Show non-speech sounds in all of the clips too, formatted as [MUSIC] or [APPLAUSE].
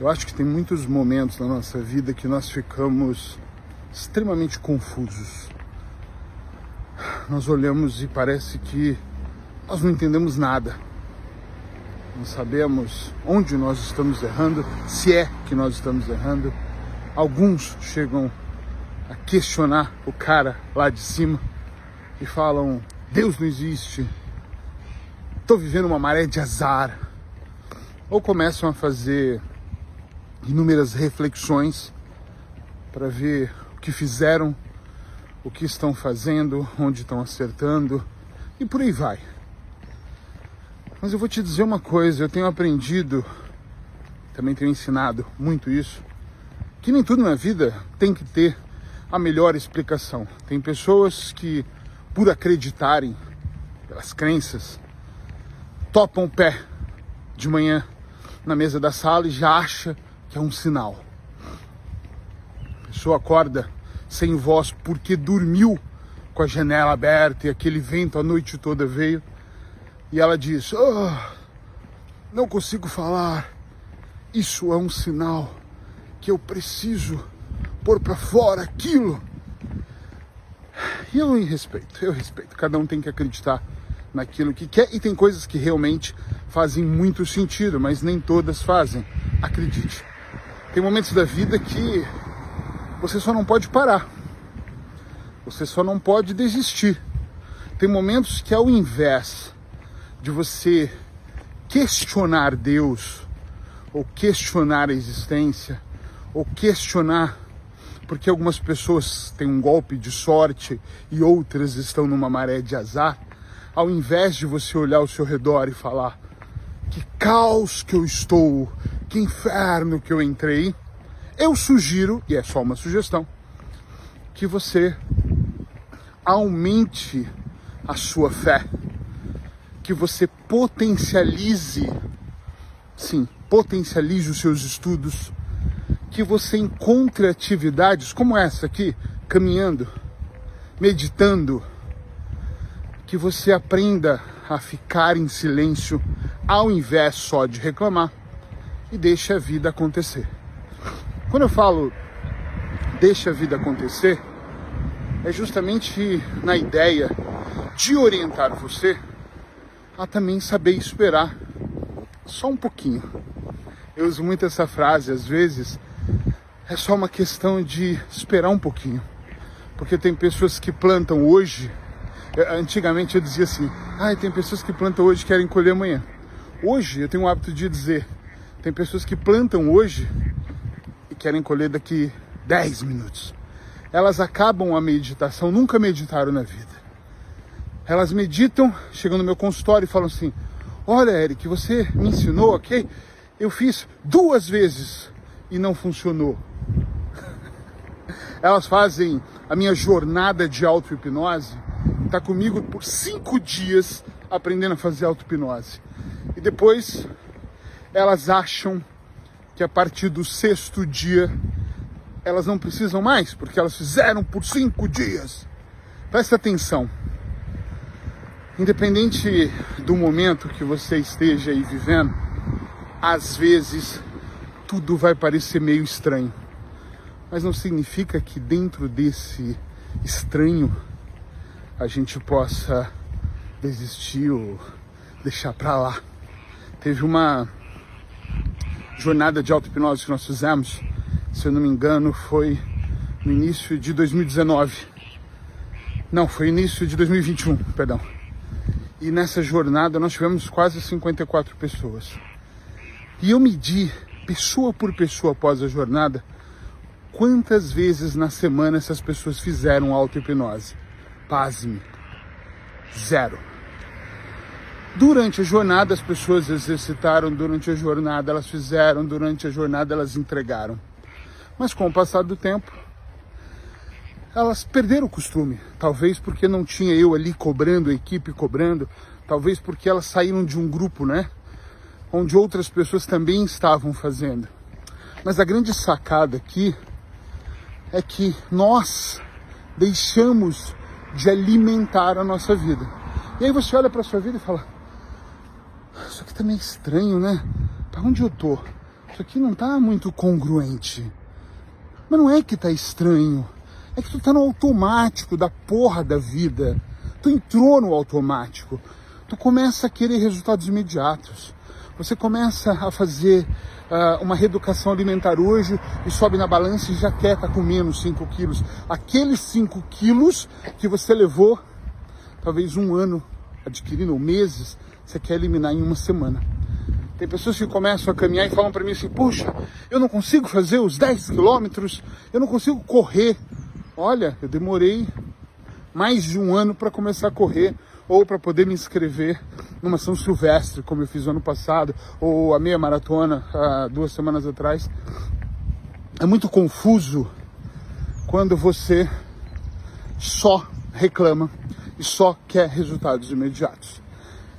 Eu acho que tem muitos momentos na nossa vida que nós ficamos extremamente confusos. Nós olhamos e parece que nós não entendemos nada. Não sabemos onde nós estamos errando, se é que nós estamos errando. Alguns chegam a questionar o cara lá de cima e falam: Deus não existe, estou vivendo uma maré de azar. Ou começam a fazer inúmeras reflexões para ver o que fizeram, o que estão fazendo, onde estão acertando e por aí vai. Mas eu vou te dizer uma coisa, eu tenho aprendido, também tenho ensinado muito isso, que nem tudo na vida tem que ter a melhor explicação. Tem pessoas que, por acreditarem, pelas crenças, topam o pé de manhã na mesa da sala e já acha é um sinal. A pessoa acorda sem voz porque dormiu com a janela aberta e aquele vento a noite toda veio. E ela diz: oh, Não consigo falar. Isso é um sinal que eu preciso pôr para fora aquilo. E eu respeito, eu respeito. Cada um tem que acreditar naquilo que quer e tem coisas que realmente fazem muito sentido, mas nem todas fazem. Acredite. Tem momentos da vida que você só não pode parar. Você só não pode desistir. Tem momentos que ao invés de você questionar Deus, ou questionar a existência, ou questionar porque algumas pessoas têm um golpe de sorte e outras estão numa maré de azar, ao invés de você olhar ao seu redor e falar que caos que eu estou, que inferno que eu entrei, eu sugiro, e é só uma sugestão, que você aumente a sua fé, que você potencialize, sim, potencialize os seus estudos, que você encontre atividades como essa aqui, caminhando, meditando, que você aprenda a ficar em silêncio ao invés só de reclamar e deixe a vida acontecer. Quando eu falo deixe a vida acontecer, é justamente na ideia de orientar você a também saber esperar só um pouquinho. Eu uso muito essa frase, às vezes é só uma questão de esperar um pouquinho. Porque tem pessoas que plantam hoje, antigamente eu dizia assim, ah, tem pessoas que plantam hoje e querem colher amanhã. Hoje eu tenho o hábito de dizer, tem pessoas que plantam hoje e querem colher daqui 10 minutos. Elas acabam a meditação, nunca meditaram na vida. Elas meditam, chegam no meu consultório e falam assim: Olha, Eric, você me ensinou, ok? Eu fiz duas vezes e não funcionou. [LAUGHS] Elas fazem a minha jornada de auto-hipnose, está comigo por cinco dias aprendendo a fazer auto-hipnose. E depois elas acham que a partir do sexto dia elas não precisam mais, porque elas fizeram por cinco dias. Presta atenção. Independente do momento que você esteja aí vivendo, às vezes tudo vai parecer meio estranho. Mas não significa que dentro desse estranho a gente possa desistir ou deixar para lá. Teve uma jornada de auto-hipnose que nós fizemos, se eu não me engano, foi no início de 2019. Não, foi início de 2021, perdão. E nessa jornada nós tivemos quase 54 pessoas. E eu medi, pessoa por pessoa após a jornada, quantas vezes na semana essas pessoas fizeram auto-hipnose. Pasme. Zero. Durante a jornada, as pessoas exercitaram, durante a jornada, elas fizeram, durante a jornada, elas entregaram. Mas com o passar do tempo, elas perderam o costume. Talvez porque não tinha eu ali cobrando, a equipe cobrando, talvez porque elas saíram de um grupo, né? Onde outras pessoas também estavam fazendo. Mas a grande sacada aqui é que nós deixamos de alimentar a nossa vida. E aí você olha para a sua vida e fala: isso aqui também é estranho, né? Para onde eu tô? isso aqui não tá muito congruente. Mas não é que tá estranho, é que tu tá no automático da porra da vida. Tu entrou no automático. Tu começa a querer resultados imediatos. Você começa a fazer uh, uma reeducação alimentar hoje e sobe na balança e já quer estar tá comendo 5 quilos. Aqueles 5 quilos que você levou talvez um ano adquirindo, ou meses, você quer eliminar em uma semana. Tem pessoas que começam a caminhar e falam para mim assim: Puxa, eu não consigo fazer os 10 quilômetros, eu não consigo correr. Olha, eu demorei mais de um ano para começar a correr ou para poder me inscrever numa São Silvestre, como eu fiz no ano passado, ou a meia maratona duas semanas atrás. É muito confuso quando você só reclama e só quer resultados imediatos.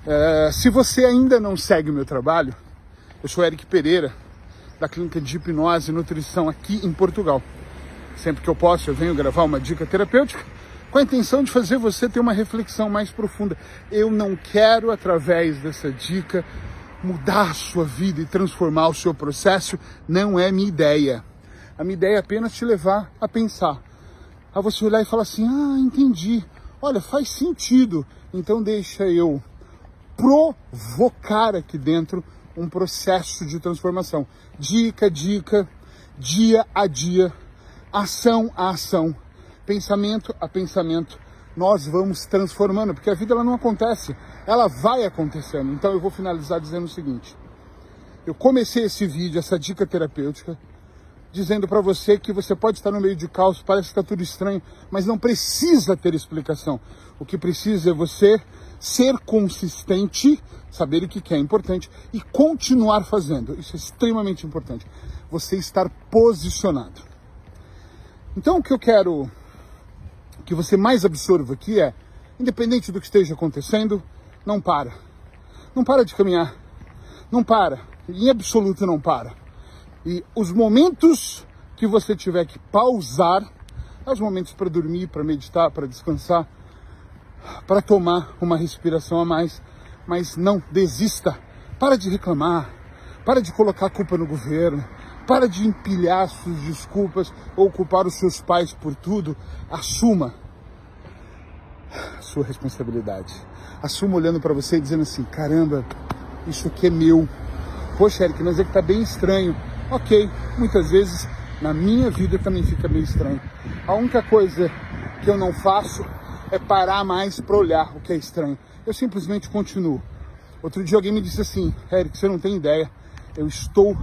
É, se você ainda não segue o meu trabalho, eu sou Eric Pereira, da Clínica de Hipnose e Nutrição aqui em Portugal. Sempre que eu posso, eu venho gravar uma dica terapêutica com a intenção de fazer você ter uma reflexão mais profunda. Eu não quero, através dessa dica, mudar a sua vida e transformar o seu processo. Não é minha ideia. A minha ideia é apenas te levar a pensar. A você olhar e falar assim: ah, entendi. Olha, faz sentido. Então deixa eu provocar aqui dentro um processo de transformação. Dica, dica, dia a dia, ação a ação, pensamento a pensamento. Nós vamos transformando, porque a vida ela não acontece, ela vai acontecendo. Então eu vou finalizar dizendo o seguinte: eu comecei esse vídeo, essa dica terapêutica, dizendo para você que você pode estar no meio de caos, parece que está tudo estranho, mas não precisa ter explicação. O que precisa é você ser consistente, saber o que é importante e continuar fazendo. Isso é extremamente importante. Você estar posicionado. Então, o que eu quero que você mais absorva aqui é, independente do que esteja acontecendo, não para. Não para de caminhar. Não para. Em absoluto não para. E os momentos que você tiver que pausar, os momentos para dormir, para meditar, para descansar, para tomar uma respiração a mais, mas não desista. Para de reclamar, para de colocar a culpa no governo, para de empilhar suas desculpas ou culpar os seus pais por tudo. Assuma a sua responsabilidade. Assuma olhando para você e dizendo assim: caramba, isso aqui é meu. Poxa, Eric, mas é que tá bem estranho. Ok, muitas vezes na minha vida também fica meio estranho. A única coisa que eu não faço é parar mais para olhar o que é estranho. Eu simplesmente continuo. Outro dia alguém me disse assim, Eric, você não tem ideia, eu estou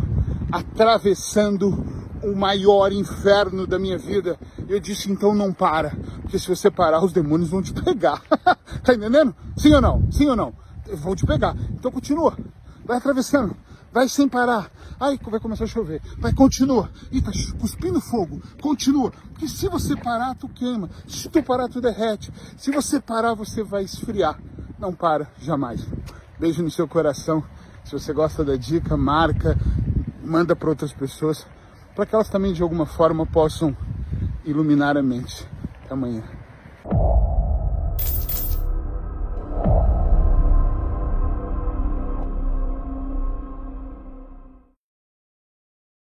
atravessando o maior inferno da minha vida. Eu disse, então não para, porque se você parar, os demônios vão te pegar. [LAUGHS] tá entendendo? Sim ou não? Sim ou não? Vão te pegar. Então continua, vai atravessando. Vai sem parar. Ai, vai começar a chover. Vai, continua. E tá cuspindo fogo. Continua. Porque se você parar, tu queima. Se tu parar, tu derrete. Se você parar, você vai esfriar. Não para, jamais. Beijo no seu coração. Se você gosta da dica, marca, manda para outras pessoas, para que elas também de alguma forma possam iluminar a mente. Até amanhã.